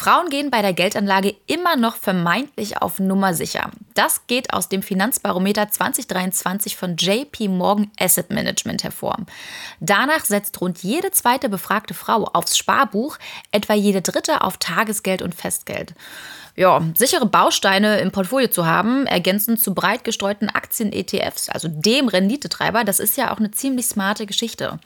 Frauen gehen bei der Geldanlage immer noch vermeintlich auf Nummer sicher. Das geht aus dem Finanzbarometer 2023 von JP Morgan Asset Management hervor. Danach setzt rund jede zweite befragte Frau aufs Sparbuch, etwa jede dritte auf Tagesgeld und Festgeld ja, sichere Bausteine im Portfolio zu haben, ergänzend zu breit gestreuten Aktien-ETFs, also dem Renditetreiber, das ist ja auch eine ziemlich smarte Geschichte.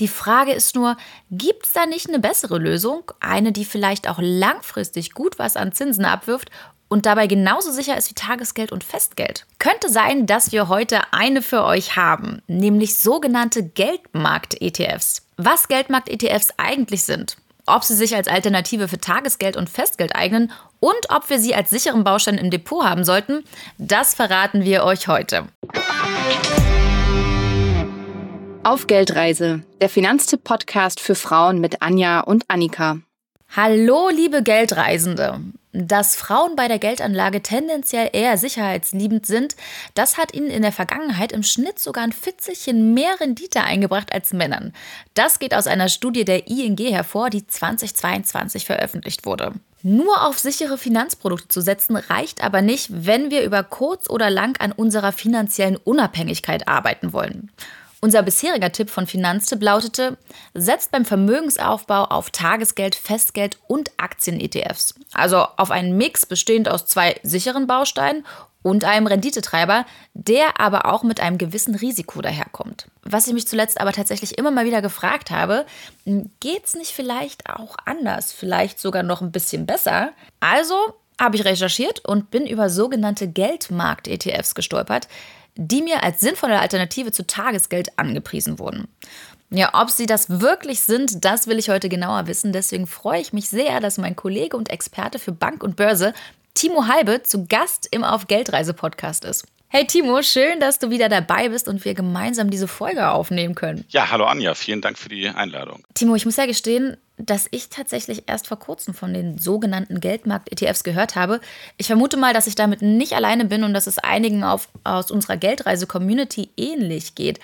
Die Frage ist nur, gibt es da nicht eine bessere Lösung? Eine, die vielleicht auch langfristig gut was an Zinsen abwirft und dabei genauso sicher ist wie Tagesgeld und Festgeld. Könnte sein, dass wir heute eine für euch haben, nämlich sogenannte Geldmarkt-ETFs. Was Geldmarkt-ETFs eigentlich sind, ob sie sich als Alternative für Tagesgeld und Festgeld eignen und ob wir sie als sicheren Baustein im Depot haben sollten, das verraten wir euch heute. Auf Geldreise, der Finanztipp-Podcast für Frauen mit Anja und Annika. Hallo, liebe Geldreisende. Dass Frauen bei der Geldanlage tendenziell eher sicherheitsliebend sind, das hat ihnen in der Vergangenheit im Schnitt sogar ein Fitzelchen mehr Rendite eingebracht als Männern. Das geht aus einer Studie der ING hervor, die 2022 veröffentlicht wurde. Nur auf sichere Finanzprodukte zu setzen reicht aber nicht, wenn wir über kurz oder lang an unserer finanziellen Unabhängigkeit arbeiten wollen. Unser bisheriger Tipp von Finanztipp lautete, setzt beim Vermögensaufbau auf Tagesgeld, Festgeld und Aktien-ETFs. Also auf einen Mix bestehend aus zwei sicheren Bausteinen und einem Renditetreiber, der aber auch mit einem gewissen Risiko daherkommt. Was ich mich zuletzt aber tatsächlich immer mal wieder gefragt habe, geht es nicht vielleicht auch anders, vielleicht sogar noch ein bisschen besser? Also habe ich recherchiert und bin über sogenannte Geldmarkt-ETFs gestolpert, die mir als sinnvolle Alternative zu Tagesgeld angepriesen wurden. Ja, ob sie das wirklich sind, das will ich heute genauer wissen. Deswegen freue ich mich sehr, dass mein Kollege und Experte für Bank und Börse, Timo Halbe, zu Gast im Auf Geldreise Podcast ist. Hey Timo, schön, dass du wieder dabei bist und wir gemeinsam diese Folge aufnehmen können. Ja, hallo Anja, vielen Dank für die Einladung. Timo, ich muss ja gestehen, dass ich tatsächlich erst vor kurzem von den sogenannten Geldmarkt-ETFs gehört habe. Ich vermute mal, dass ich damit nicht alleine bin und dass es einigen auf, aus unserer Geldreise-Community ähnlich geht.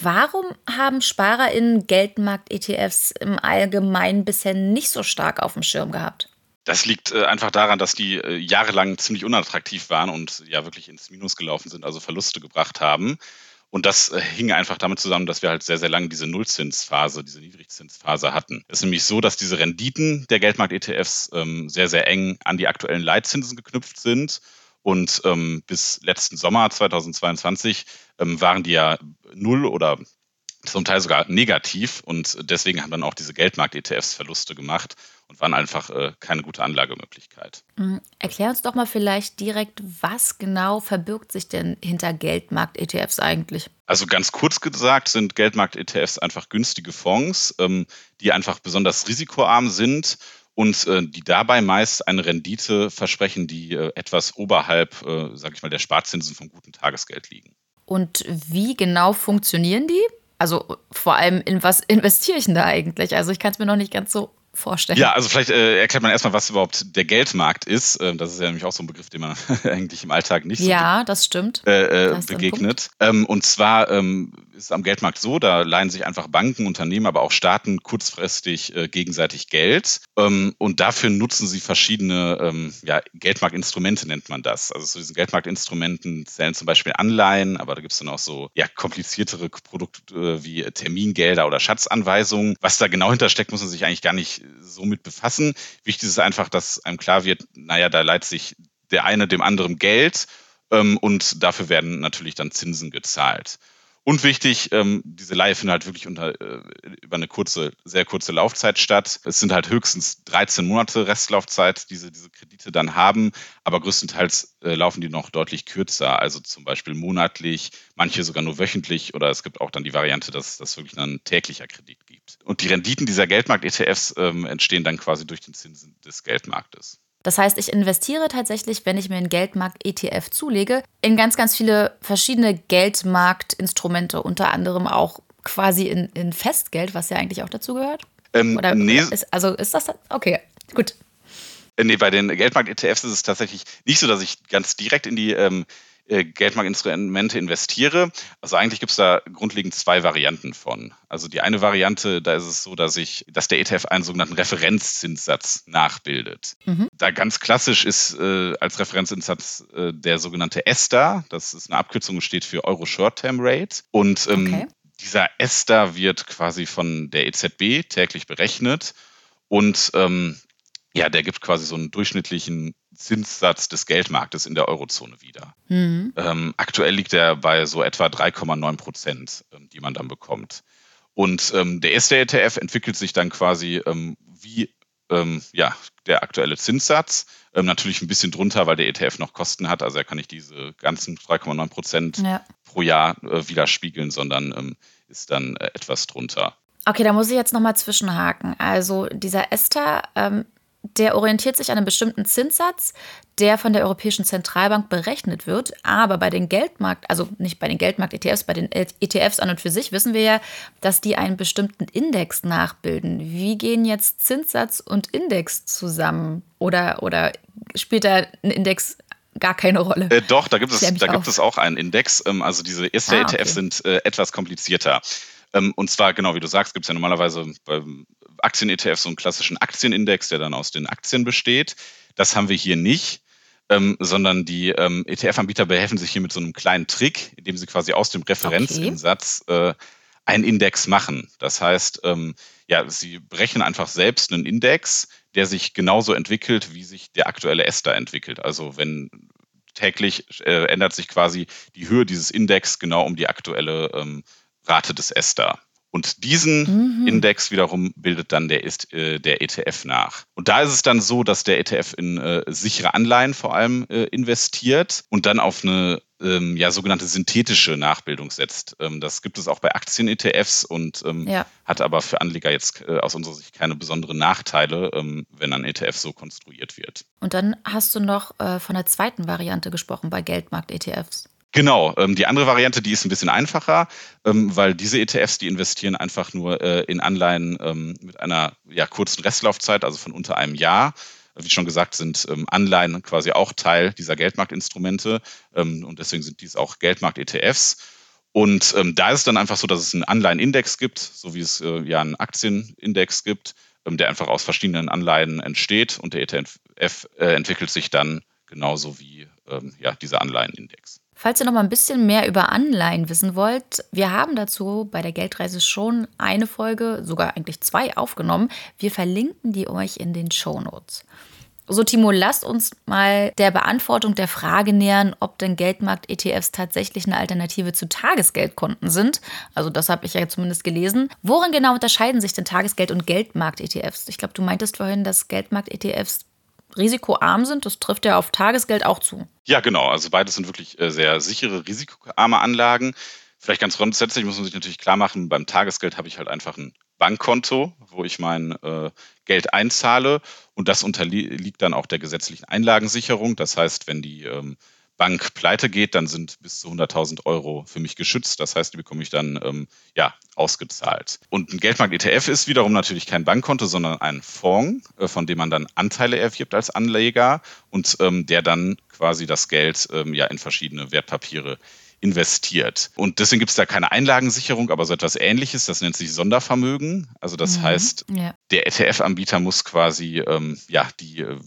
Warum haben SparerInnen Geldmarkt-ETFs im Allgemeinen bisher nicht so stark auf dem Schirm gehabt? Das liegt äh, einfach daran, dass die äh, jahrelang ziemlich unattraktiv waren und ja wirklich ins Minus gelaufen sind, also Verluste gebracht haben. Und das äh, hing einfach damit zusammen, dass wir halt sehr, sehr lange diese Nullzinsphase, diese Niedrigzinsphase hatten. Es ist nämlich so, dass diese Renditen der Geldmarkt-ETFs ähm, sehr, sehr eng an die aktuellen Leitzinsen geknüpft sind. Und ähm, bis letzten Sommer 2022 ähm, waren die ja null oder zum Teil sogar negativ. Und deswegen haben dann auch diese Geldmarkt-ETFs Verluste gemacht und waren einfach äh, keine gute Anlagemöglichkeit. Mhm. Erklär uns doch mal vielleicht direkt, was genau verbirgt sich denn hinter Geldmarkt-ETFs eigentlich? Also ganz kurz gesagt sind Geldmarkt-ETFs einfach günstige Fonds, ähm, die einfach besonders risikoarm sind und äh, die dabei meist eine Rendite versprechen, die äh, etwas oberhalb, äh, sage ich mal, der Sparzinsen vom guten Tagesgeld liegen. Und wie genau funktionieren die? Also vor allem in was investiere ich denn da eigentlich? Also ich kann es mir noch nicht ganz so vorstellen. Ja, also vielleicht äh, erklärt man erstmal, was überhaupt der Geldmarkt ist. Ähm, das ist ja nämlich auch so ein Begriff, den man eigentlich im Alltag nicht so ja, das stimmt. Äh, äh, begegnet. Ähm, und zwar ähm, ist am Geldmarkt so, da leihen sich einfach Banken, Unternehmen, aber auch Staaten kurzfristig äh, gegenseitig Geld. Ähm, und dafür nutzen sie verschiedene ähm, ja, Geldmarktinstrumente, nennt man das. Also zu diesen Geldmarktinstrumenten zählen zum Beispiel Anleihen, aber da gibt es dann auch so ja, kompliziertere Produkte äh, wie Termingelder oder Schatzanweisungen. Was da genau hintersteckt, muss man sich eigentlich gar nicht so mit befassen. Wichtig ist einfach, dass einem klar wird, naja, da leiht sich der eine dem anderen Geld ähm, und dafür werden natürlich dann Zinsen gezahlt. Und wichtig, ähm, diese Leihe findet halt wirklich unter, äh, über eine kurze, sehr kurze Laufzeit statt. Es sind halt höchstens 13 Monate Restlaufzeit, die diese, diese Kredite dann haben, aber größtenteils äh, laufen die noch deutlich kürzer, also zum Beispiel monatlich, manche sogar nur wöchentlich oder es gibt auch dann die Variante, dass das wirklich ein täglicher Kredit gibt. Und die Renditen dieser Geldmarkt-ETFs ähm, entstehen dann quasi durch den Zinsen des Geldmarktes. Das heißt, ich investiere tatsächlich, wenn ich mir einen Geldmarkt-ETF zulege, in ganz, ganz viele verschiedene Geldmarktinstrumente, unter anderem auch quasi in, in Festgeld, was ja eigentlich auch dazu gehört. Ähm, Oder nee. ist, also ist das okay, gut. Äh, nee, bei den Geldmarkt-ETFs ist es tatsächlich nicht so, dass ich ganz direkt in die ähm, äh, Geldmarktinstrumente investiere. Also eigentlich gibt es da grundlegend zwei Varianten von. Also die eine Variante, da ist es so, dass ich, dass der ETF einen sogenannten Referenzzinssatz nachbildet. Mhm. Da ganz klassisch ist äh, als Referenzzinssatz äh, der sogenannte ESTA. Das ist eine Abkürzung, steht für Euro Short Term Rate. Und ähm, okay. dieser ESTA wird quasi von der EZB täglich berechnet und ähm, ja, der gibt quasi so einen durchschnittlichen Zinssatz des Geldmarktes in der Eurozone wieder. Mhm. Ähm, aktuell liegt er bei so etwa 3,9 Prozent, ähm, die man dann bekommt. Und ähm, der erste ETF entwickelt sich dann quasi ähm, wie ähm, ja, der aktuelle Zinssatz. Ähm, natürlich ein bisschen drunter, weil der ETF noch Kosten hat. Also er kann nicht diese ganzen 3,9 Prozent ja. pro Jahr äh, widerspiegeln, sondern ist dann äh, etwas drunter. Okay, da muss ich jetzt nochmal zwischenhaken. Also dieser Esther der orientiert sich an einem bestimmten Zinssatz, der von der Europäischen Zentralbank berechnet wird. Aber bei den Geldmarkt, also nicht bei den Geldmarkt-ETFs, bei den ETFs an und für sich wissen wir ja, dass die einen bestimmten Index nachbilden. Wie gehen jetzt Zinssatz und Index zusammen? Oder, oder spielt da ein Index gar keine Rolle. Äh, doch, da gibt es, da gibt es auch einen Index. Ähm, also diese erste ah, ETFs okay. sind äh, etwas komplizierter. Ähm, und zwar, genau wie du sagst, gibt es ja normalerweise beim Aktien-ETF so einen klassischen Aktienindex, der dann aus den Aktien besteht. Das haben wir hier nicht. Ähm, sondern die ähm, ETF-Anbieter behelfen sich hier mit so einem kleinen Trick, indem sie quasi aus dem Referenzinsatz okay. äh, einen Index machen. Das heißt, ähm, ja, sie berechnen einfach selbst einen Index, der sich genauso entwickelt, wie sich der aktuelle Ester entwickelt. Also wenn täglich äh, ändert sich quasi die Höhe dieses Index genau um die aktuelle ähm, Rate des Ester. Und diesen mhm. Index wiederum bildet dann der, ist, äh, der ETF nach. Und da ist es dann so, dass der ETF in äh, sichere Anleihen vor allem äh, investiert und dann auf eine ähm, ja, sogenannte synthetische Nachbildung setzt. Ähm, das gibt es auch bei Aktien-ETFs und ähm, ja. hat aber für Anleger jetzt äh, aus unserer Sicht keine besonderen Nachteile, ähm, wenn ein ETF so konstruiert wird. Und dann hast du noch äh, von der zweiten Variante gesprochen bei Geldmarkt-ETFs. Genau, ähm, die andere Variante, die ist ein bisschen einfacher, ähm, weil diese ETFs, die investieren einfach nur äh, in Anleihen ähm, mit einer ja, kurzen Restlaufzeit, also von unter einem Jahr. Wie schon gesagt, sind ähm, Anleihen quasi auch Teil dieser Geldmarktinstrumente ähm, und deswegen sind dies auch Geldmarkt-ETFs. Und ähm, da ist es dann einfach so, dass es einen Anleihenindex gibt, so wie es äh, ja einen Aktienindex gibt, der einfach aus verschiedenen Anleihen entsteht und der ETF äh, entwickelt sich dann genauso wie ja, dieser Anleihenindex. Falls ihr noch mal ein bisschen mehr über Anleihen wissen wollt, wir haben dazu bei der Geldreise schon eine Folge, sogar eigentlich zwei aufgenommen. Wir verlinken die euch in den Show Notes. So, Timo, lasst uns mal der Beantwortung der Frage nähern, ob denn Geldmarkt-ETFs tatsächlich eine Alternative zu Tagesgeldkonten sind. Also, das habe ich ja zumindest gelesen. Worin genau unterscheiden sich denn Tagesgeld- und Geldmarkt-ETFs? Ich glaube, du meintest vorhin, dass Geldmarkt-ETFs risikoarm sind. Das trifft ja auf Tagesgeld auch zu. Ja, genau. Also beides sind wirklich äh, sehr sichere, risikoarme Anlagen. Vielleicht ganz grundsätzlich muss man sich natürlich klar machen, beim Tagesgeld habe ich halt einfach ein Bankkonto, wo ich mein äh, Geld einzahle und das unterliegt dann auch der gesetzlichen Einlagensicherung. Das heißt, wenn die ähm, Bank pleite geht, dann sind bis zu 100.000 Euro für mich geschützt. Das heißt, die bekomme ich dann ähm, ja, ausgezahlt. Und ein Geldmarkt-ETF ist wiederum natürlich kein Bankkonto, sondern ein Fonds, äh, von dem man dann Anteile erwirbt als Anleger und ähm, der dann quasi das Geld ähm, ja in verschiedene Wertpapiere investiert. Und deswegen gibt es da keine Einlagensicherung, aber so etwas ähnliches, das nennt sich Sondervermögen. Also das mhm, heißt, ja. der ETF-Anbieter muss quasi ähm, ja, die äh,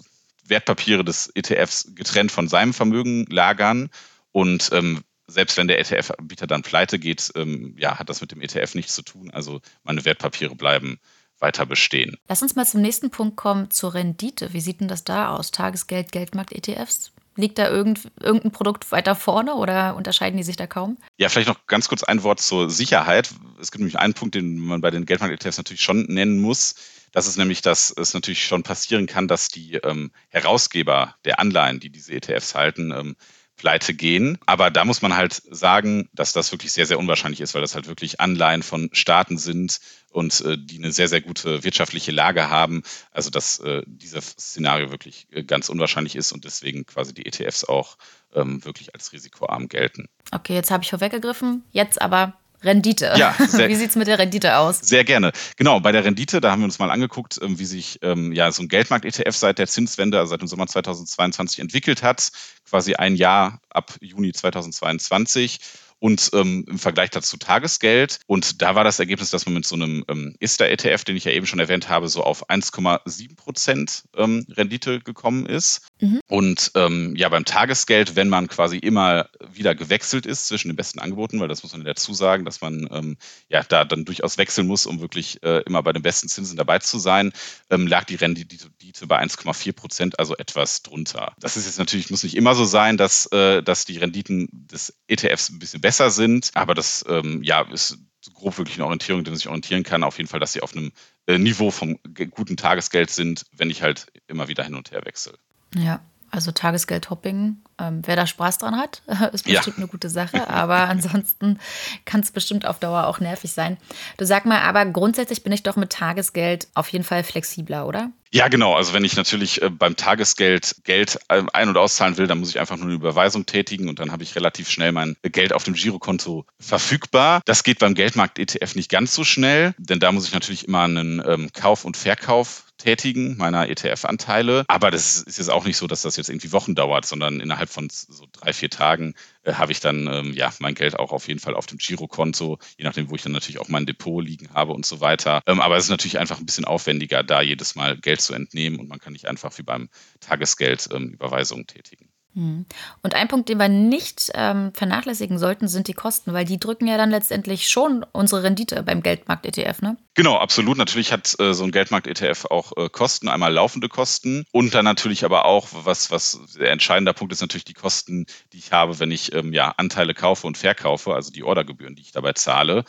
Wertpapiere des ETFs getrennt von seinem Vermögen lagern. Und ähm, selbst wenn der ETF-Anbieter dann pleite geht, ähm, ja, hat das mit dem ETF nichts zu tun. Also meine Wertpapiere bleiben weiter bestehen. Lass uns mal zum nächsten Punkt kommen, zur Rendite. Wie sieht denn das da aus? Tagesgeld, Geldmarkt, ETFs? Liegt da irgend, irgendein Produkt weiter vorne oder unterscheiden die sich da kaum? Ja, vielleicht noch ganz kurz ein Wort zur Sicherheit. Es gibt nämlich einen Punkt, den man bei den Geldmarkt-ETFs natürlich schon nennen muss. Das ist nämlich, dass es natürlich schon passieren kann, dass die ähm, Herausgeber der Anleihen, die diese ETFs halten, ähm, pleite gehen. Aber da muss man halt sagen, dass das wirklich sehr, sehr unwahrscheinlich ist, weil das halt wirklich Anleihen von Staaten sind und äh, die eine sehr, sehr gute wirtschaftliche Lage haben. Also dass äh, dieses Szenario wirklich äh, ganz unwahrscheinlich ist und deswegen quasi die ETFs auch ähm, wirklich als risikoarm gelten. Okay, jetzt habe ich vorweggegriffen. Jetzt aber Rendite. Ja, sehr, wie sieht es mit der Rendite aus? Sehr gerne. Genau, bei der Rendite, da haben wir uns mal angeguckt, ähm, wie sich ähm, ja so ein Geldmarkt-ETF seit der Zinswende, also seit dem Sommer 2022 entwickelt hat, quasi ein Jahr ab Juni 2022 und ähm, im Vergleich dazu Tagesgeld. Und da war das Ergebnis, dass man mit so einem ähm, ISTA-ETF, den ich ja eben schon erwähnt habe, so auf 1,7 Prozent ähm, Rendite gekommen ist. Mhm. Und ähm, ja, beim Tagesgeld, wenn man quasi immer wieder gewechselt ist zwischen den besten Angeboten, weil das muss man dazu sagen, dass man ähm, ja da dann durchaus wechseln muss, um wirklich äh, immer bei den besten Zinsen dabei zu sein, ähm, lag die Rendite bei 1,4 Prozent, also etwas drunter. Das ist jetzt natürlich, muss nicht immer so sein, dass, äh, dass die Renditen des ETFs ein bisschen besser sind. Aber das ähm, ja, ist grob wirklich eine Orientierung, die man sich orientieren kann. Auf jeden Fall, dass sie auf einem äh, Niveau vom guten Tagesgeld sind, wenn ich halt immer wieder hin und her wechsle. Ja, also Tagesgeld-Hopping, ähm, wer da Spaß dran hat, ist bestimmt ja. eine gute Sache. Aber ansonsten kann es bestimmt auf Dauer auch nervig sein. Du sag mal, aber grundsätzlich bin ich doch mit Tagesgeld auf jeden Fall flexibler, oder? Ja, genau. Also wenn ich natürlich äh, beim Tagesgeld Geld äh, ein- und auszahlen will, dann muss ich einfach nur eine Überweisung tätigen und dann habe ich relativ schnell mein Geld auf dem Girokonto verfügbar. Das geht beim Geldmarkt-ETF nicht ganz so schnell, denn da muss ich natürlich immer einen ähm, Kauf und Verkauf tätigen meiner ETF-Anteile. Aber das ist jetzt auch nicht so, dass das jetzt irgendwie Wochen dauert, sondern innerhalb von so drei, vier Tagen äh, habe ich dann ähm, ja mein Geld auch auf jeden Fall auf dem Girokonto, je nachdem, wo ich dann natürlich auch mein Depot liegen habe und so weiter. Ähm, aber es ist natürlich einfach ein bisschen aufwendiger, da jedes Mal Geld zu entnehmen und man kann nicht einfach wie beim Tagesgeld ähm, Überweisungen tätigen. Hm. Und ein Punkt, den wir nicht ähm, vernachlässigen sollten, sind die Kosten, weil die drücken ja dann letztendlich schon unsere Rendite beim Geldmarkt-ETF, ne? Genau, absolut. Natürlich hat äh, so ein Geldmarkt-ETF auch äh, Kosten, einmal laufende Kosten und dann natürlich aber auch, was, was der entscheidende Punkt ist, natürlich die Kosten, die ich habe, wenn ich ähm, ja, Anteile kaufe und verkaufe, also die Ordergebühren, die ich dabei zahle.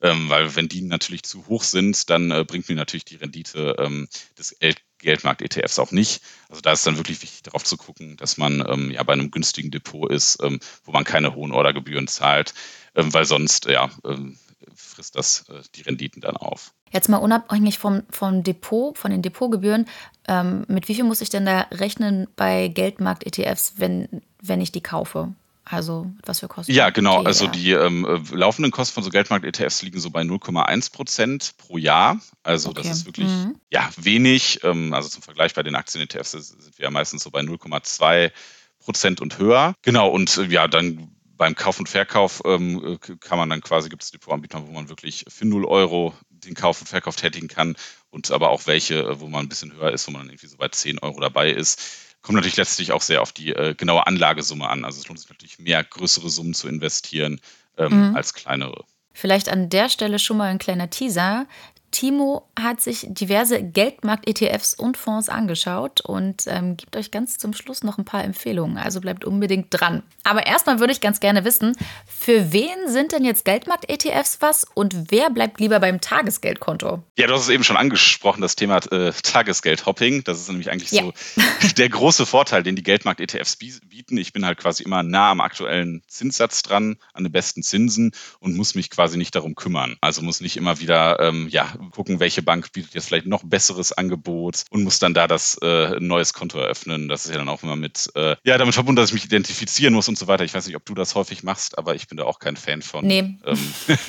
Ähm, weil wenn die natürlich zu hoch sind, dann äh, bringt mir natürlich die Rendite ähm, des Geldmarkt-ETFs auch nicht. Also da ist dann wirklich wichtig darauf zu gucken, dass man ähm, ja bei einem günstigen Depot ist, ähm, wo man keine hohen Ordergebühren zahlt, ähm, weil sonst ja ähm, frisst das äh, die Renditen dann auf. Jetzt mal unabhängig vom, vom Depot, von den Depotgebühren, ähm, mit wie viel muss ich denn da rechnen bei Geldmarkt-ETFs, wenn, wenn ich die kaufe? Also was für Kosten? Ja, genau. Okay, also die ähm, äh, laufenden Kosten von so Geldmarkt-ETFs liegen so bei 0,1 Prozent pro Jahr. Also okay. das ist wirklich mhm. ja wenig. Ähm, also zum Vergleich bei den Aktien-ETFs sind wir ja meistens so bei 0,2 Prozent und höher. Genau, und äh, ja, dann beim Kauf und Verkauf ähm, äh, kann man dann quasi, gibt es Depotanbieter, wo man wirklich für 0 Euro den Kauf und Verkauf tätigen kann und aber auch welche, wo man ein bisschen höher ist, wo man dann irgendwie so bei 10 Euro dabei ist. Kommt natürlich letztlich auch sehr auf die äh, genaue Anlagesumme an. Also es lohnt sich natürlich mehr größere Summen zu investieren ähm, mhm. als kleinere. Vielleicht an der Stelle schon mal ein kleiner Teaser. Timo hat sich diverse Geldmarkt-ETFs und Fonds angeschaut und ähm, gibt euch ganz zum Schluss noch ein paar Empfehlungen. Also bleibt unbedingt dran. Aber erstmal würde ich ganz gerne wissen, für wen sind denn jetzt Geldmarkt-ETFs was und wer bleibt lieber beim Tagesgeldkonto? Ja, du hast es eben schon angesprochen, das Thema äh, Tagesgeld-Hopping. Das ist nämlich eigentlich ja. so der große Vorteil, den die Geldmarkt-ETFs bieten. Ich bin halt quasi immer nah am aktuellen Zinssatz dran, an den besten Zinsen und muss mich quasi nicht darum kümmern. Also muss nicht immer wieder ähm, ja, gucken, welche Bank bietet jetzt vielleicht noch besseres Angebot und muss dann da das äh, neues Konto eröffnen. Das ist ja dann auch immer mit, äh, ja, damit verbunden, dass ich mich identifizieren muss und so weiter. Ich weiß nicht, ob du das häufig machst, aber ich bin da auch kein Fan von. Nee. Ähm.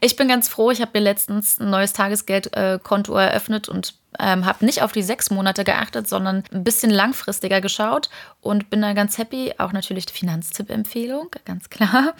Ich bin ganz froh, ich habe mir letztens ein neues Tagesgeldkonto äh, eröffnet und ähm, habe nicht auf die sechs Monate geachtet, sondern ein bisschen langfristiger geschaut und bin da ganz happy. Auch natürlich die Finanztipp-Empfehlung, ganz klar.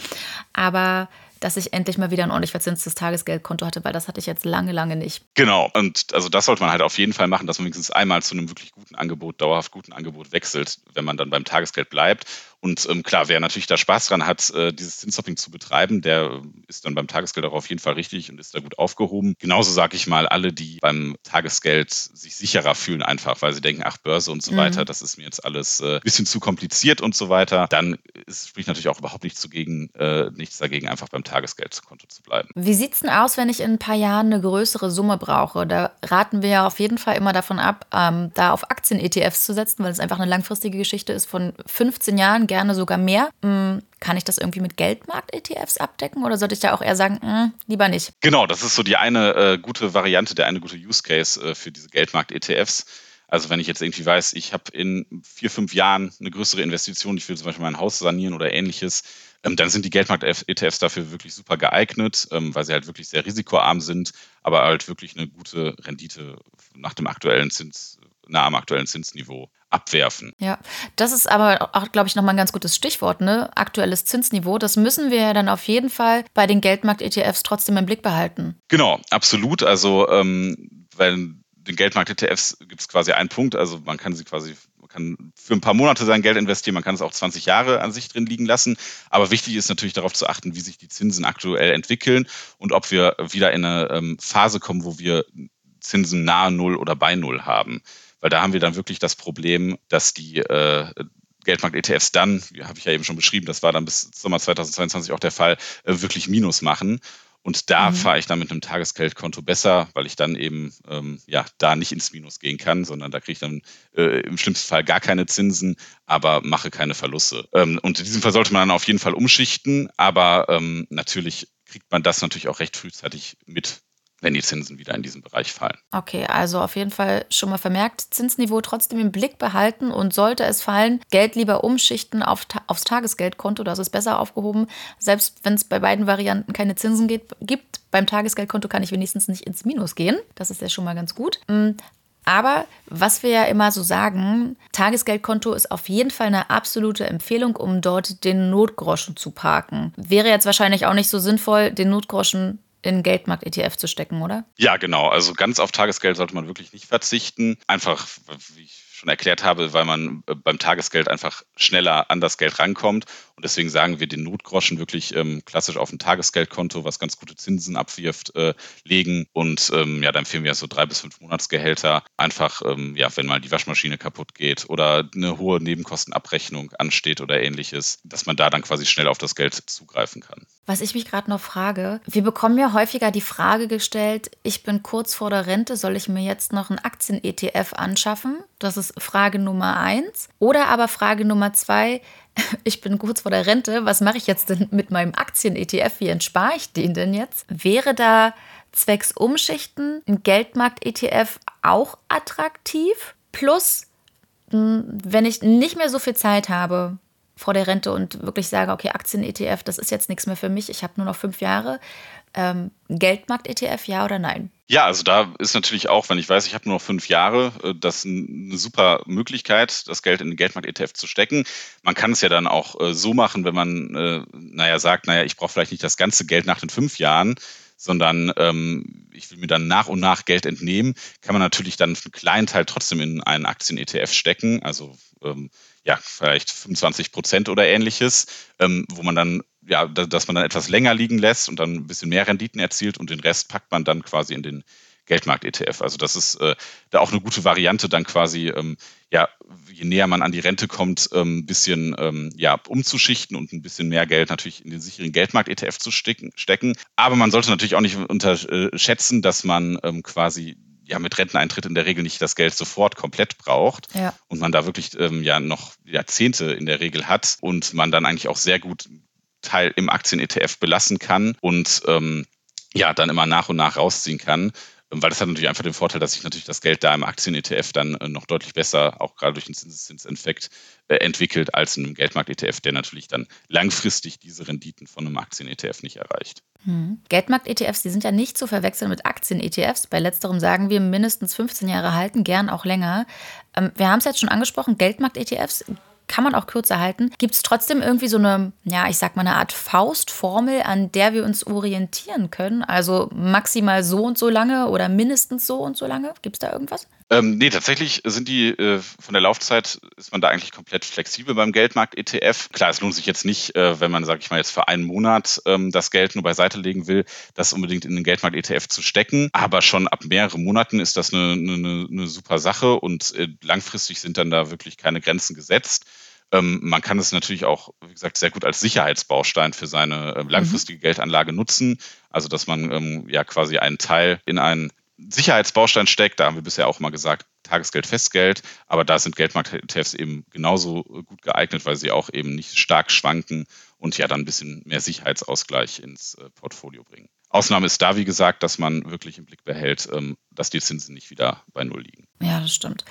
Aber dass ich endlich mal wieder ein ordentlich verzinstes Tagesgeldkonto hatte, weil das hatte ich jetzt lange, lange nicht. Genau, und also das sollte man halt auf jeden Fall machen, dass man wenigstens einmal zu einem wirklich guten Angebot, dauerhaft guten Angebot wechselt, wenn man dann beim Tagesgeld bleibt. Und ähm, klar, wer natürlich da Spaß dran hat, äh, dieses Zinshopping zu betreiben, der ist dann beim Tagesgeld auch auf jeden Fall richtig und ist da gut aufgehoben. Genauso sage ich mal, alle, die beim Tagesgeld sich sicherer fühlen, einfach, weil sie denken, ach, Börse und so mhm. weiter, das ist mir jetzt alles ein äh, bisschen zu kompliziert und so weiter, dann ist, spricht natürlich auch überhaupt nichts, zugegen, äh, nichts dagegen, einfach beim Tagesgeldkonto zu bleiben. Wie sieht es denn aus, wenn ich in ein paar Jahren eine größere Summe brauche? Da raten wir ja auf jeden Fall immer davon ab, ähm, da auf Aktien-ETFs zu setzen, weil es einfach eine langfristige Geschichte ist von 15 Jahren, gerne sogar mehr. Hm, kann ich das irgendwie mit Geldmarkt-ETFs abdecken oder sollte ich da auch eher sagen, hm, lieber nicht? Genau, das ist so die eine äh, gute Variante, der eine gute Use Case äh, für diese Geldmarkt-ETFs. Also wenn ich jetzt irgendwie weiß, ich habe in vier, fünf Jahren eine größere Investition, ich will zum Beispiel mein Haus sanieren oder ähnliches, ähm, dann sind die Geldmarkt-ETFs dafür wirklich super geeignet, ähm, weil sie halt wirklich sehr risikoarm sind, aber halt wirklich eine gute Rendite nach dem aktuellen Zins, nah am aktuellen Zinsniveau abwerfen. Ja, das ist aber auch, glaube ich, nochmal ein ganz gutes Stichwort, ne? Aktuelles Zinsniveau. Das müssen wir ja dann auf jeden Fall bei den Geldmarkt-ETFs trotzdem im Blick behalten. Genau, absolut. Also, ähm, weil den Geldmarkt-ETFs gibt es quasi einen Punkt. Also man kann sie quasi, man kann für ein paar Monate sein Geld investieren, man kann es auch 20 Jahre an sich drin liegen lassen. Aber wichtig ist natürlich darauf zu achten, wie sich die Zinsen aktuell entwickeln und ob wir wieder in eine ähm, Phase kommen, wo wir Zinsen nahe Null oder bei Null haben. Weil da haben wir dann wirklich das Problem, dass die äh, Geldmarkt-ETFs dann, habe ich ja eben schon beschrieben, das war dann bis Sommer 2022 auch der Fall, äh, wirklich Minus machen. Und da mhm. fahre ich dann mit einem Tagesgeldkonto besser, weil ich dann eben ähm, ja da nicht ins Minus gehen kann, sondern da kriege ich dann äh, im schlimmsten Fall gar keine Zinsen, aber mache keine Verluste. Ähm, und in diesem Fall sollte man dann auf jeden Fall umschichten, aber ähm, natürlich kriegt man das natürlich auch recht frühzeitig mit, wenn die Zinsen wieder in diesen Bereich fallen. Okay, also auf jeden Fall schon mal vermerkt, Zinsniveau trotzdem im Blick behalten und sollte es fallen, Geld lieber umschichten auf, aufs Tagesgeldkonto, das ist besser aufgehoben. Selbst wenn es bei beiden Varianten keine Zinsen gibt, gibt, beim Tagesgeldkonto kann ich wenigstens nicht ins Minus gehen. Das ist ja schon mal ganz gut. Mm, aber was wir ja immer so sagen, Tagesgeldkonto ist auf jeden Fall eine absolute Empfehlung, um dort den Notgroschen zu parken. Wäre jetzt wahrscheinlich auch nicht so sinnvoll, den Notgroschen in Geldmarkt-ETF zu stecken, oder? Ja, genau. Also ganz auf Tagesgeld sollte man wirklich nicht verzichten. Einfach, wie ich schon erklärt habe, weil man äh, beim Tagesgeld einfach schneller an das Geld rankommt. Und deswegen sagen wir den Notgroschen wirklich ähm, klassisch auf ein Tagesgeldkonto, was ganz gute Zinsen abwirft, äh, legen. Und ähm, ja, da empfehlen wir so drei bis fünf Monatsgehälter. Einfach, ähm, ja, wenn mal die Waschmaschine kaputt geht oder eine hohe Nebenkostenabrechnung ansteht oder ähnliches, dass man da dann quasi schnell auf das Geld zugreifen kann. Was ich mich gerade noch frage, wir bekommen ja häufiger die Frage gestellt, ich bin kurz vor der Rente, soll ich mir jetzt noch einen Aktien-ETF anschaffen? Das ist Frage Nummer eins. Oder aber Frage Nummer zwei, ich bin kurz vor der Rente, was mache ich jetzt denn mit meinem Aktien-ETF? Wie entspare ich den denn jetzt? Wäre da zwecks Umschichten ein Geldmarkt-ETF auch attraktiv? Plus, wenn ich nicht mehr so viel Zeit habe vor der Rente und wirklich sage, okay, Aktien-ETF, das ist jetzt nichts mehr für mich, ich habe nur noch fünf Jahre, ähm, Geldmarkt-ETF, ja oder nein? Ja, also da ist natürlich auch, wenn ich weiß, ich habe nur noch fünf Jahre, äh, das eine super Möglichkeit, das Geld in den Geldmarkt-ETF zu stecken. Man kann es ja dann auch äh, so machen, wenn man, äh, naja, sagt, naja, ich brauche vielleicht nicht das ganze Geld nach den fünf Jahren, sondern ähm, ich will mir dann nach und nach Geld entnehmen, kann man natürlich dann einen kleinen Teil trotzdem in einen Aktien-ETF stecken, also ähm, ja, vielleicht 25 Prozent oder ähnliches, ähm, wo man dann ja, dass man dann etwas länger liegen lässt und dann ein bisschen mehr Renditen erzielt und den Rest packt man dann quasi in den Geldmarkt-ETF. Also das ist äh, da auch eine gute Variante, dann quasi, ähm, ja, je näher man an die Rente kommt, ein ähm, bisschen ähm, ja, umzuschichten und ein bisschen mehr Geld natürlich in den sicheren Geldmarkt-ETF zu stecken. Aber man sollte natürlich auch nicht unterschätzen, dass man ähm, quasi ja mit Renteneintritt in der Regel nicht das Geld sofort komplett braucht ja. und man da wirklich ähm, ja noch Jahrzehnte in der Regel hat und man dann eigentlich auch sehr gut Teil im Aktien-ETF belassen kann und ähm, ja, dann immer nach und nach rausziehen kann. Ähm, weil das hat natürlich einfach den Vorteil, dass sich natürlich das Geld da im Aktien-ETF dann äh, noch deutlich besser, auch gerade durch den Zinseszinseffekt, äh, entwickelt als in einem Geldmarkt-ETF, der natürlich dann langfristig diese Renditen von einem Aktien-ETF nicht erreicht. Hm. Geldmarkt-ETFs, die sind ja nicht zu verwechseln mit Aktien-ETFs. Bei letzterem sagen wir mindestens 15 Jahre halten, gern auch länger. Ähm, wir haben es jetzt schon angesprochen, Geldmarkt-ETFs kann man auch kürzer halten. Gibt es trotzdem irgendwie so eine, ja, ich sag mal, eine Art Faustformel, an der wir uns orientieren können? Also maximal so und so lange oder mindestens so und so lange? Gibt es da irgendwas? Ähm, nee, tatsächlich sind die äh, von der Laufzeit ist man da eigentlich komplett flexibel beim Geldmarkt-ETF. Klar, es lohnt sich jetzt nicht, äh, wenn man, sage ich mal, jetzt für einen Monat ähm, das Geld nur beiseite legen will, das unbedingt in den Geldmarkt-ETF zu stecken. Aber schon ab mehreren Monaten ist das eine, eine, eine super Sache und äh, langfristig sind dann da wirklich keine Grenzen gesetzt. Ähm, man kann es natürlich auch, wie gesagt, sehr gut als Sicherheitsbaustein für seine äh, langfristige mhm. Geldanlage nutzen. Also, dass man ähm, ja quasi einen Teil in einen Sicherheitsbaustein steckt. Da haben wir bisher auch mal gesagt, Tagesgeld, Festgeld. Aber da sind Geldmarkt-ETFs eben genauso gut geeignet, weil sie auch eben nicht stark schwanken und ja dann ein bisschen mehr Sicherheitsausgleich ins äh, Portfolio bringen. Ausnahme ist da, wie gesagt, dass man wirklich im Blick behält, ähm, dass die Zinsen nicht wieder bei Null liegen. Ja, das stimmt.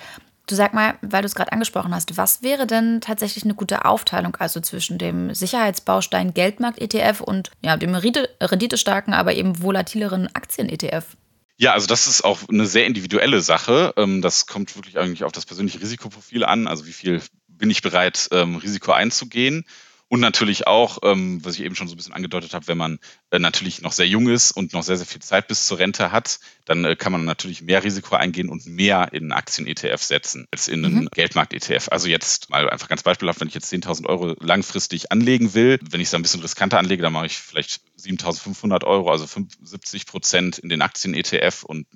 Du sag mal, weil du es gerade angesprochen hast, was wäre denn tatsächlich eine gute Aufteilung also zwischen dem Sicherheitsbaustein Geldmarkt-ETF und ja, dem renditestarken, aber eben volatileren Aktien-ETF? Ja, also das ist auch eine sehr individuelle Sache. Ähm, das kommt wirklich eigentlich auf das persönliche Risikoprofil an. Also wie viel bin ich bereit, ähm, Risiko einzugehen? Und natürlich auch, ähm, was ich eben schon so ein bisschen angedeutet habe, wenn man äh, natürlich noch sehr jung ist und noch sehr, sehr viel Zeit bis zur Rente hat, dann äh, kann man natürlich mehr Risiko eingehen und mehr in Aktien-ETF setzen als in einen mhm. Geldmarkt-ETF. Also jetzt mal einfach ganz beispielhaft, wenn ich jetzt 10.000 Euro langfristig anlegen will, wenn ich es ein bisschen riskanter anlege, dann mache ich vielleicht 7.500 Euro, also 75 Prozent in den Aktien-ETF und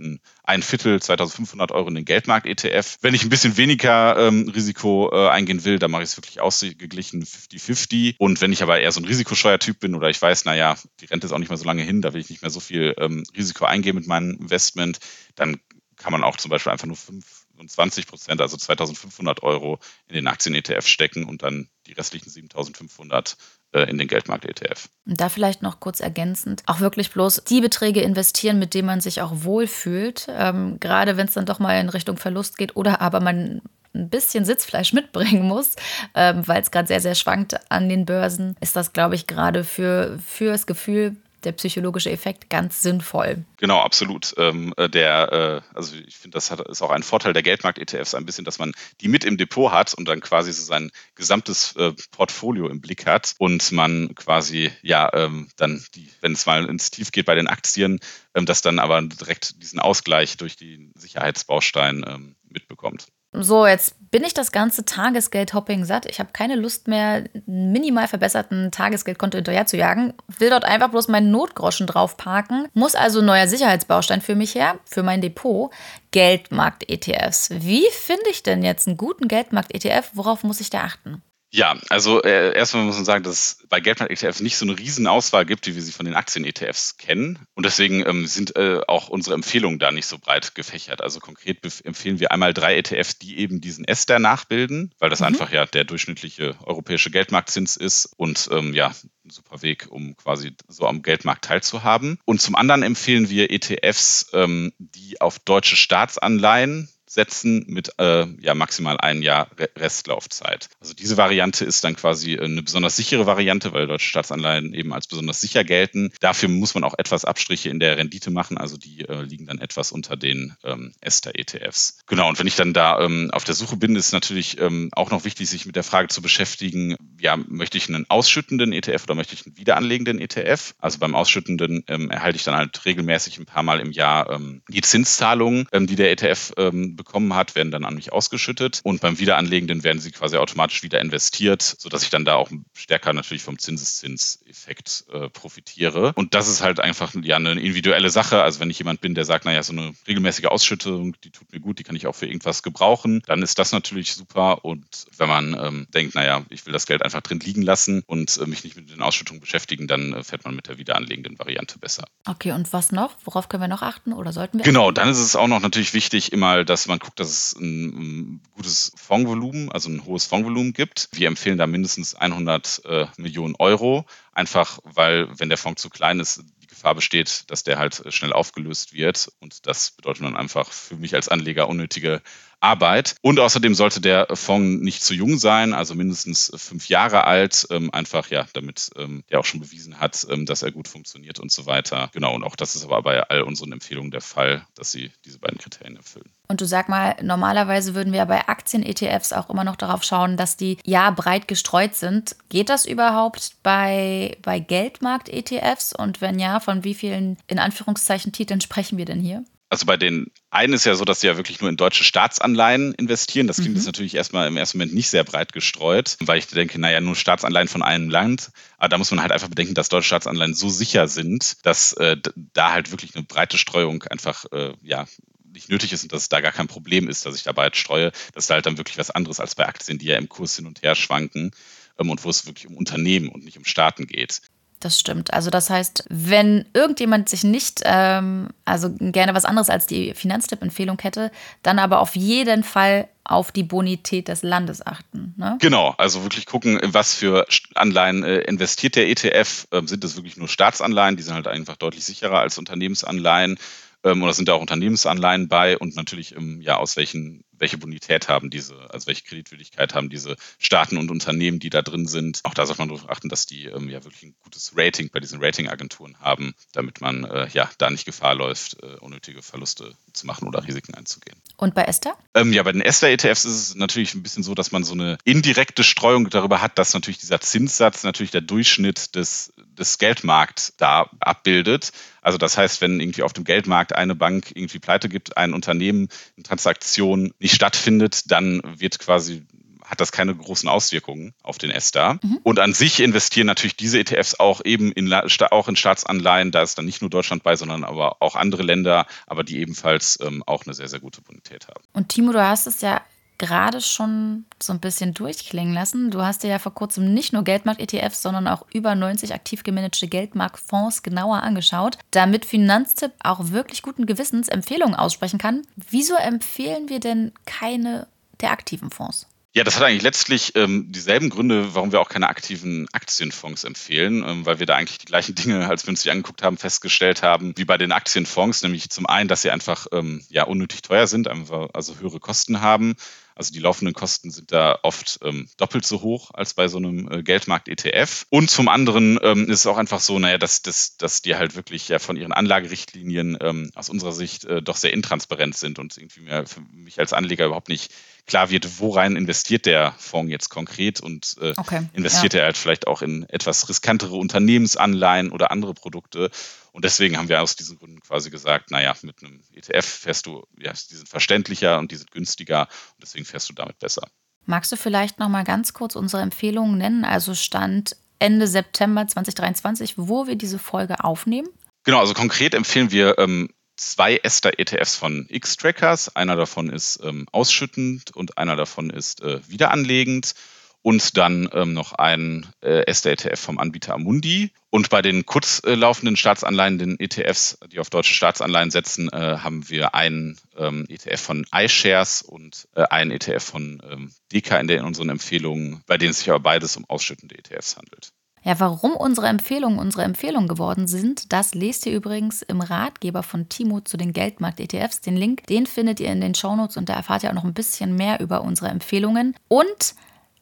ein Viertel, 2.500 Euro in den Geldmarkt-ETF. Wenn ich ein bisschen weniger ähm, Risiko äh, eingehen will, dann mache ich es wirklich ausgeglichen 50-50. Und wenn ich aber eher so ein Risikosteuertyp bin oder ich weiß, naja, die Rente ist auch nicht mehr so lange hin, da will ich nicht mehr so viel ähm, Risiko eingehen mit meinem Investment, dann kann man auch zum Beispiel einfach nur 25 Prozent, also 2.500 Euro in den Aktien-ETF stecken und dann die restlichen 7.500 äh, in den Geldmarkt-ETF. Da vielleicht noch kurz ergänzend, auch wirklich bloß die Beträge investieren, mit denen man sich auch wohlfühlt, ähm, gerade wenn es dann doch mal in Richtung Verlust geht oder aber man ein bisschen Sitzfleisch mitbringen muss, ähm, weil es gerade sehr, sehr schwankt an den Börsen, ist das, glaube ich, gerade für, für das Gefühl der psychologische Effekt ganz sinnvoll. Genau, absolut. Ähm, äh, der, äh, also ich finde, das hat, ist auch ein Vorteil der Geldmarkt-ETFs ein bisschen, dass man die mit im Depot hat und dann quasi so sein gesamtes äh, Portfolio im Blick hat und man quasi, ja, ähm, dann, wenn es mal ins Tief geht bei den Aktien, ähm, dass dann aber direkt diesen Ausgleich durch den Sicherheitsbaustein ähm, mitbekommt. So, jetzt bin ich das ganze Tagesgeld-Hopping satt. Ich habe keine Lust mehr, einen minimal verbesserten Tagesgeldkonto hinterher zu jagen. Will dort einfach bloß meinen Notgroschen drauf parken. Muss also neuer Sicherheitsbaustein für mich her, für mein Depot. Geldmarkt-ETFs. Wie finde ich denn jetzt einen guten Geldmarkt-ETF? Worauf muss ich da achten? Ja, also äh, erstmal muss man sagen, dass es bei Geldmarkt-ETFs nicht so eine riesen Auswahl gibt, wie wir sie von den Aktien-ETFs kennen. Und deswegen ähm, sind äh, auch unsere Empfehlungen da nicht so breit gefächert. Also konkret empfehlen wir einmal drei ETFs, die eben diesen Ester nachbilden, weil das mhm. einfach ja der durchschnittliche europäische Geldmarktzins ist und ähm, ja, ein super Weg, um quasi so am Geldmarkt teilzuhaben. Und zum anderen empfehlen wir ETFs, ähm, die auf deutsche Staatsanleihen setzen mit äh, ja, maximal ein Jahr Restlaufzeit. Also diese Variante ist dann quasi eine besonders sichere Variante, weil deutsche Staatsanleihen eben als besonders sicher gelten. Dafür muss man auch etwas Abstriche in der Rendite machen, also die äh, liegen dann etwas unter den ähm, Ester-ETFs. Genau, und wenn ich dann da ähm, auf der Suche bin, ist natürlich ähm, auch noch wichtig, sich mit der Frage zu beschäftigen, ja, möchte ich einen ausschüttenden ETF oder möchte ich einen wiederanlegenden ETF? Also beim ausschüttenden ähm, erhalte ich dann halt regelmäßig ein paar Mal im Jahr ähm, die Zinszahlungen, ähm, die der ETF ähm, bekommen hat, werden dann an mich ausgeschüttet und beim Wiederanlegenden werden sie quasi automatisch wieder investiert, sodass ich dann da auch stärker natürlich vom Zinseszinseffekt äh, profitiere. Und das ist halt einfach ja eine individuelle Sache. Also wenn ich jemand bin, der sagt, naja, so eine regelmäßige Ausschüttung, die tut mir gut, die kann ich auch für irgendwas gebrauchen, dann ist das natürlich super. Und wenn man ähm, denkt, naja, ich will das Geld einfach drin liegen lassen und äh, mich nicht mit den Ausschüttungen beschäftigen, dann äh, fährt man mit der wiederanlegenden Variante besser. Okay, und was noch? Worauf können wir noch achten oder sollten wir? Genau, dann ist es auch noch natürlich wichtig, immer, dass man guckt, dass es ein, ein gutes Fondsvolumen, also ein hohes Fondsvolumen gibt. Wir empfehlen da mindestens 100 äh, Millionen Euro, einfach weil, wenn der Fonds zu klein ist, die Gefahr besteht, dass der halt schnell aufgelöst wird. Und das bedeutet dann einfach für mich als Anleger unnötige Arbeit. Und außerdem sollte der Fonds nicht zu jung sein, also mindestens fünf Jahre alt, ähm, einfach ja, damit ähm, der auch schon bewiesen hat, ähm, dass er gut funktioniert und so weiter. Genau, und auch das ist aber bei all unseren Empfehlungen der Fall, dass sie diese beiden Kriterien erfüllen. Und du sag mal, normalerweise würden wir bei Aktien-ETFs auch immer noch darauf schauen, dass die ja breit gestreut sind. Geht das überhaupt bei, bei Geldmarkt-ETFs? Und wenn ja, von wie vielen in Anführungszeichen Titeln sprechen wir denn hier? Also bei den einen ist ja so, dass sie ja wirklich nur in deutsche Staatsanleihen investieren. Das klingt mhm. jetzt natürlich erstmal im ersten Moment nicht sehr breit gestreut, weil ich denke, naja, nur Staatsanleihen von einem Land. Aber da muss man halt einfach bedenken, dass deutsche Staatsanleihen so sicher sind, dass äh, da halt wirklich eine breite Streuung einfach, äh, ja, nicht nötig ist und dass es da gar kein Problem ist, dass ich dabei jetzt streue. Das ist halt dann wirklich was anderes als bei Aktien, die ja im Kurs hin und her schwanken ähm, und wo es wirklich um Unternehmen und nicht um Staaten geht. Das stimmt. Also das heißt, wenn irgendjemand sich nicht, ähm, also gerne was anderes als die Finanztipp-Empfehlung hätte, dann aber auf jeden Fall auf die Bonität des Landes achten. Ne? Genau, also wirklich gucken, was für Anleihen äh, investiert der ETF. Ähm, sind das wirklich nur Staatsanleihen? Die sind halt einfach deutlich sicherer als Unternehmensanleihen. Ähm, oder sind da auch Unternehmensanleihen bei? Und natürlich, ähm, ja, aus welchen welche Bonität haben diese, also welche Kreditwürdigkeit haben diese Staaten und Unternehmen, die da drin sind. Auch da sollte man darauf achten, dass die ähm, ja wirklich ein gutes Rating bei diesen Ratingagenturen haben, damit man äh, ja da nicht Gefahr läuft, äh, unnötige Verluste zu machen oder Risiken einzugehen. Und bei Esther? Ähm, ja, bei den Esther-ETFs ist es natürlich ein bisschen so, dass man so eine indirekte Streuung darüber hat, dass natürlich dieser Zinssatz natürlich der Durchschnitt des, des Geldmarkts da abbildet. Also das heißt, wenn irgendwie auf dem Geldmarkt eine Bank irgendwie pleite gibt, ein Unternehmen, eine Transaktion nicht stattfindet, dann wird quasi hat das keine großen Auswirkungen auf den ESTA. Mhm. Und an sich investieren natürlich diese ETFs auch eben in, auch in Staatsanleihen. Da ist dann nicht nur Deutschland bei, sondern aber auch andere Länder, aber die ebenfalls ähm, auch eine sehr, sehr gute Bonität haben. Und Timo, du hast es ja gerade schon so ein bisschen durchklingen lassen. Du hast dir ja vor kurzem nicht nur Geldmarkt-ETFs, sondern auch über 90 aktiv gemanagte Geldmarktfonds genauer angeschaut, damit Finanztipp auch wirklich guten Gewissens Empfehlungen aussprechen kann. Wieso empfehlen wir denn keine der aktiven Fonds? Ja, das hat eigentlich letztlich ähm, dieselben Gründe, warum wir auch keine aktiven Aktienfonds empfehlen, ähm, weil wir da eigentlich die gleichen Dinge, als wir uns die angeguckt haben, festgestellt haben, wie bei den Aktienfonds, nämlich zum einen, dass sie einfach ähm, ja unnötig teuer sind, einfach also höhere Kosten haben also die laufenden Kosten sind da oft ähm, doppelt so hoch als bei so einem äh, Geldmarkt-ETF. Und zum anderen ähm, ist es auch einfach so, naja, dass, dass, dass die halt wirklich ja von ihren Anlagerichtlinien ähm, aus unserer Sicht äh, doch sehr intransparent sind und irgendwie mir für mich als Anleger überhaupt nicht klar wird, worein investiert der Fonds jetzt konkret und äh, okay, investiert ja. er halt vielleicht auch in etwas riskantere Unternehmensanleihen oder andere Produkte. Und deswegen haben wir aus diesen Gründen quasi gesagt, naja, mit einem ETF fährst du, ja, die sind verständlicher und die sind günstiger und deswegen fährst du damit besser. Magst du vielleicht noch mal ganz kurz unsere Empfehlungen nennen? Also Stand Ende September 2023, wo wir diese Folge aufnehmen? Genau, also konkret empfehlen wir ähm, zwei Ester-ETFs von X-Trackers. Einer davon ist ähm, ausschüttend und einer davon ist äh, wiederanlegend und dann ähm, noch ein äh, SDETF vom Anbieter Amundi. Und bei den kurzlaufenden Staatsanleihen, den ETFs, die auf deutsche Staatsanleihen setzen, äh, haben wir einen ähm, ETF von iShares und äh, einen ETF von ähm, Deka in, der, in unseren Empfehlungen, bei denen es sich aber beides um ausschüttende ETFs handelt. Ja, warum unsere Empfehlungen unsere Empfehlungen geworden sind, das lest ihr übrigens im Ratgeber von Timo zu den Geldmarkt-ETFs. Den Link, den findet ihr in den Shownotes und da erfahrt ihr auch noch ein bisschen mehr über unsere Empfehlungen. Und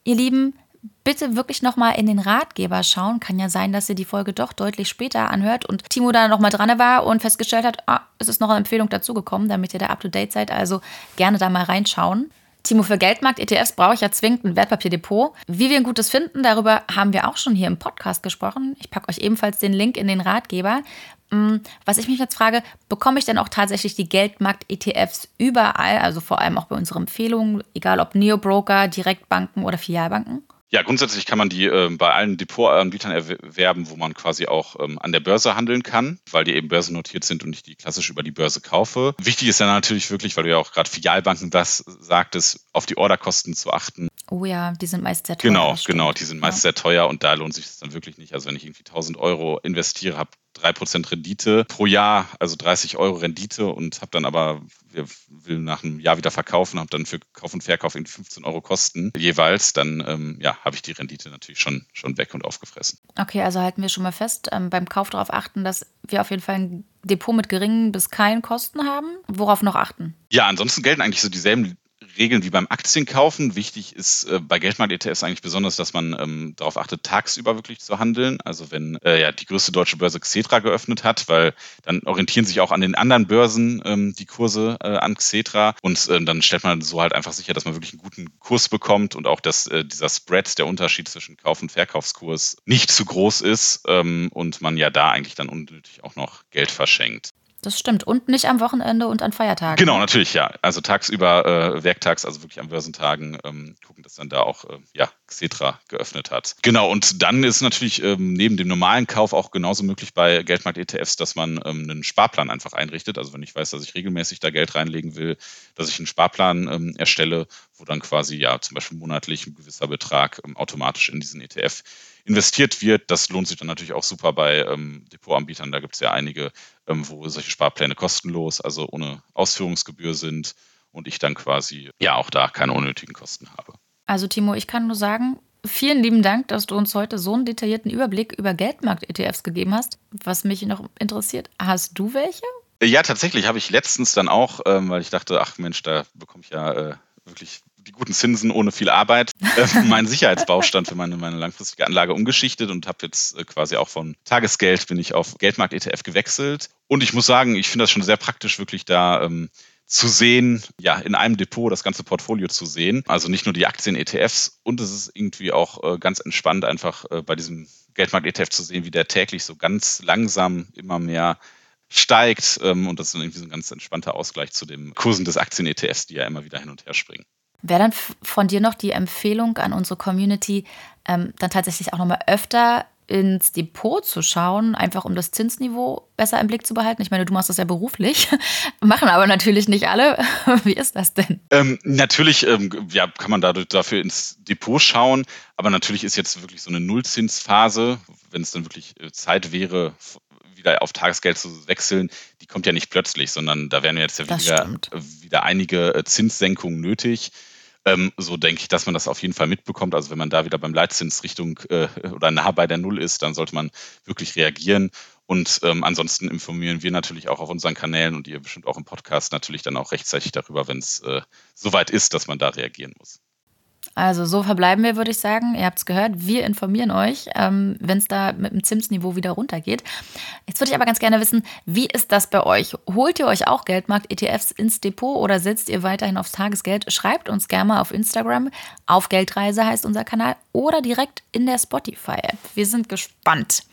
Ihr Lieben, bitte wirklich nochmal in den Ratgeber schauen. Kann ja sein, dass ihr die Folge doch deutlich später anhört und Timo da nochmal dran war und festgestellt hat, ah, es ist noch eine Empfehlung dazugekommen, damit ihr da up to date seid. Also gerne da mal reinschauen. Timo, für Geldmarkt-ETFs brauche ich ja zwingend ein Wertpapierdepot. Wie wir ein gutes finden, darüber haben wir auch schon hier im Podcast gesprochen. Ich packe euch ebenfalls den Link in den Ratgeber. Mm, was ich mich jetzt frage, bekomme ich denn auch tatsächlich die Geldmarkt-ETFs überall, also vor allem auch bei unseren Empfehlungen, egal ob Neobroker, Direktbanken oder Filialbanken? Ja, grundsätzlich kann man die äh, bei allen Depotanbietern erwerben, wo man quasi auch ähm, an der Börse handeln kann, weil die eben börsennotiert sind und ich die klassisch über die Börse kaufe. Wichtig ist ja natürlich wirklich, weil du ja auch gerade Filialbanken das sagtest, auf die Orderkosten zu achten. Oh ja, die sind meist sehr teuer. Genau, genau, die sind meist ja. sehr teuer und da lohnt sich das dann wirklich nicht. Also wenn ich irgendwie 1000 Euro investiere, habe 3% Rendite pro Jahr, also 30 Euro Rendite und habe dann aber, will nach einem Jahr wieder verkaufen, habe dann für Kauf und Verkauf irgendwie 15 Euro Kosten jeweils, dann ähm, ja, habe ich die Rendite natürlich schon, schon weg und aufgefressen. Okay, also halten wir schon mal fest, ähm, beim Kauf darauf achten, dass wir auf jeden Fall ein Depot mit geringen bis keinen Kosten haben. Worauf noch achten? Ja, ansonsten gelten eigentlich so dieselben Regeln wie beim Aktienkaufen. Wichtig ist äh, bei Geldmarkt-ETFs eigentlich besonders, dass man ähm, darauf achtet, tagsüber wirklich zu handeln. Also wenn äh, ja die größte deutsche Börse Xetra geöffnet hat, weil dann orientieren sich auch an den anderen Börsen ähm, die Kurse äh, an Xetra und ähm, dann stellt man so halt einfach sicher, dass man wirklich einen guten Kurs bekommt und auch, dass äh, dieser Spread, der Unterschied zwischen Kauf- und Verkaufskurs nicht zu groß ist ähm, und man ja da eigentlich dann unnötig auch noch Geld verschenkt. Das stimmt. Und nicht am Wochenende und an Feiertagen. Genau, natürlich, ja. Also tagsüber, äh, werktags, also wirklich an Börsentagen, ähm, gucken, dass dann da auch, äh, ja, Xetra geöffnet hat. Genau, und dann ist natürlich ähm, neben dem normalen Kauf auch genauso möglich bei Geldmarkt-ETFs, dass man ähm, einen Sparplan einfach einrichtet. Also wenn ich weiß, dass ich regelmäßig da Geld reinlegen will, dass ich einen Sparplan ähm, erstelle, wo dann quasi ja zum Beispiel monatlich ein gewisser Betrag ähm, automatisch in diesen ETF investiert wird. Das lohnt sich dann natürlich auch super bei ähm, Depotanbietern. Da gibt es ja einige, ähm, wo solche Sparpläne kostenlos, also ohne Ausführungsgebühr sind und ich dann quasi ja auch da keine unnötigen Kosten habe. Also Timo, ich kann nur sagen, vielen lieben Dank, dass du uns heute so einen detaillierten Überblick über Geldmarkt-ETFs gegeben hast. Was mich noch interessiert, hast du welche? Ja, tatsächlich habe ich letztens dann auch, ähm, weil ich dachte, ach Mensch, da bekomme ich ja äh, wirklich die guten Zinsen ohne viel Arbeit äh, meinen Sicherheitsbaustand für meine, meine langfristige Anlage umgeschichtet und habe jetzt äh, quasi auch von Tagesgeld bin ich auf Geldmarkt-ETF gewechselt. Und ich muss sagen, ich finde das schon sehr praktisch, wirklich da ähm, zu sehen, ja, in einem Depot das ganze Portfolio zu sehen. Also nicht nur die Aktien-ETFs und es ist irgendwie auch äh, ganz entspannt, einfach äh, bei diesem Geldmarkt-ETF zu sehen, wie der täglich so ganz langsam immer mehr steigt. Ähm, und das ist irgendwie so ein ganz entspannter Ausgleich zu den Kursen des Aktien-ETFs, die ja immer wieder hin und her springen. Wäre dann von dir noch die Empfehlung an unsere Community, ähm, dann tatsächlich auch nochmal öfter ins Depot zu schauen, einfach um das Zinsniveau besser im Blick zu behalten? Ich meine, du machst das ja beruflich, machen aber natürlich nicht alle. Wie ist das denn? Ähm, natürlich ähm, ja, kann man dadurch, dafür ins Depot schauen, aber natürlich ist jetzt wirklich so eine Nullzinsphase, wenn es dann wirklich äh, Zeit wäre, wieder auf Tagesgeld zu wechseln, die kommt ja nicht plötzlich, sondern da wären jetzt ja wieder, wieder einige äh, Zinssenkungen nötig. Ähm, so denke ich, dass man das auf jeden Fall mitbekommt. Also wenn man da wieder beim Leitzins Richtung äh, oder nah bei der Null ist, dann sollte man wirklich reagieren. Und ähm, ansonsten informieren wir natürlich auch auf unseren Kanälen und ihr bestimmt auch im Podcast natürlich dann auch rechtzeitig darüber, wenn es äh, soweit ist, dass man da reagieren muss. Also so verbleiben wir, würde ich sagen. Ihr habt es gehört, wir informieren euch, ähm, wenn es da mit dem Zinsniveau wieder runtergeht. Jetzt würde ich aber ganz gerne wissen, wie ist das bei euch? Holt ihr euch auch Geldmarkt-ETFs ins Depot oder setzt ihr weiterhin aufs Tagesgeld? Schreibt uns gerne mal auf Instagram, auf Geldreise heißt unser Kanal, oder direkt in der Spotify-App. Wir sind gespannt.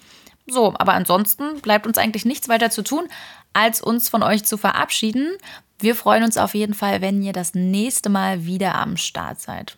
So, aber ansonsten bleibt uns eigentlich nichts weiter zu tun, als uns von euch zu verabschieden. Wir freuen uns auf jeden Fall, wenn ihr das nächste Mal wieder am Start seid.